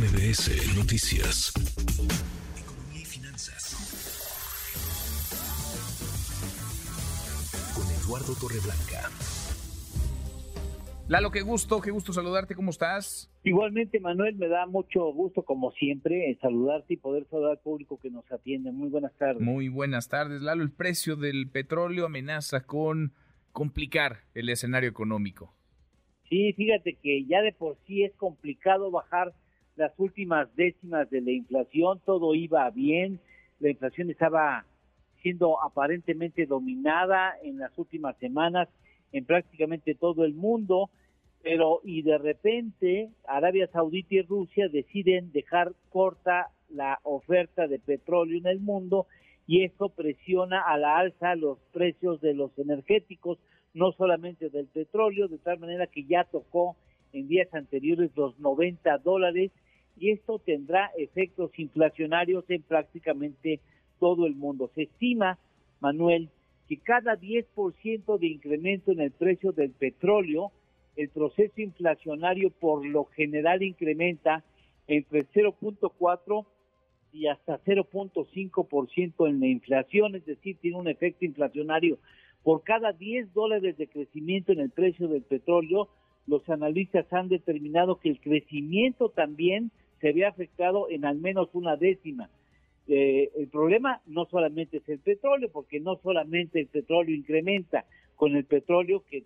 MBS Noticias. Economía y finanzas. Con Eduardo Torreblanca. Lalo, qué gusto, qué gusto saludarte, ¿cómo estás? Igualmente, Manuel, me da mucho gusto, como siempre, saludarte y poder saludar al público que nos atiende. Muy buenas tardes. Muy buenas tardes, Lalo. El precio del petróleo amenaza con complicar el escenario económico. Sí, fíjate que ya de por sí es complicado bajar las últimas décimas de la inflación, todo iba bien, la inflación estaba siendo aparentemente dominada en las últimas semanas en prácticamente todo el mundo, pero y de repente Arabia Saudita y Rusia deciden dejar corta la oferta de petróleo en el mundo y esto presiona a la alza los precios de los energéticos, no solamente del petróleo, de tal manera que ya tocó en días anteriores los 90 dólares y esto tendrá efectos inflacionarios en prácticamente todo el mundo. Se estima, Manuel, que cada 10% de incremento en el precio del petróleo, el proceso inflacionario por lo general incrementa entre 0.4 y hasta 0.5% en la inflación, es decir, tiene un efecto inflacionario por cada 10 dólares de crecimiento en el precio del petróleo, los analistas han determinado que el crecimiento también se ve afectado en al menos una décima. Eh, el problema no solamente es el petróleo, porque no solamente el petróleo incrementa, con el petróleo que,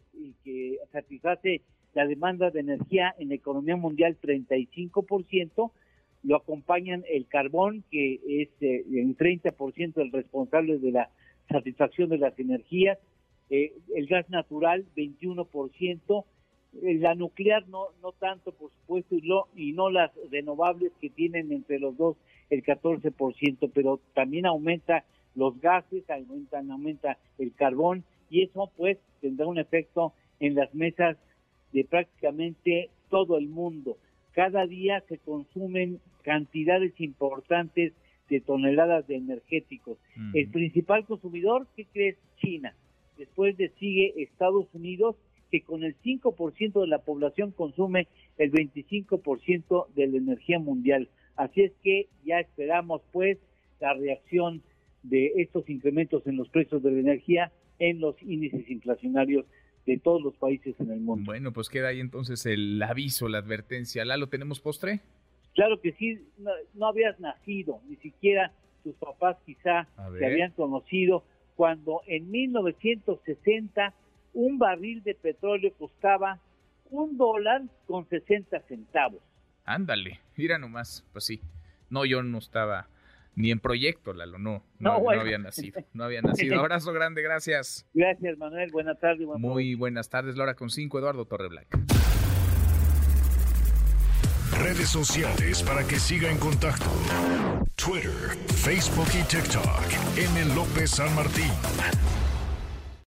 satisface la demanda de energía en la economía mundial 35%, lo acompañan el carbón, que es eh, en 30% el responsable de la satisfacción de las energías, eh, el gas natural 21%, eh, la nuclear no no tanto por supuesto y, lo, y no las renovables que tienen entre los dos el 14%, pero también aumenta los gases, aumentan, aumenta el carbón y eso pues tendrá un efecto en las mesas de prácticamente todo el mundo. Cada día se consumen cantidades importantes de toneladas de energéticos. El principal consumidor, ¿qué crees? China. Después de sigue Estados Unidos, que con el 5% de la población consume el 25% de la energía mundial. Así es que ya esperamos pues la reacción de estos incrementos en los precios de la energía en los índices inflacionarios de todos los países en el mundo. Bueno, pues queda ahí entonces el aviso, la advertencia. ¿Lalo, tenemos postre? Claro que sí, no, habías nacido, ni siquiera tus papás quizá te habían conocido cuando en 1960 un barril de petróleo costaba un dólar con 60 centavos. Ándale, mira nomás, pues sí. No, yo no estaba ni en proyecto, Lalo, no, no, no, había nacido, no había nacido. Abrazo grande, gracias. Gracias, Manuel, buenas tardes. Muy buenas tardes, Laura con cinco, Eduardo Torreblanca. Redes sociales para que siga en contacto: Twitter, Facebook y TikTok. M. López San Martín.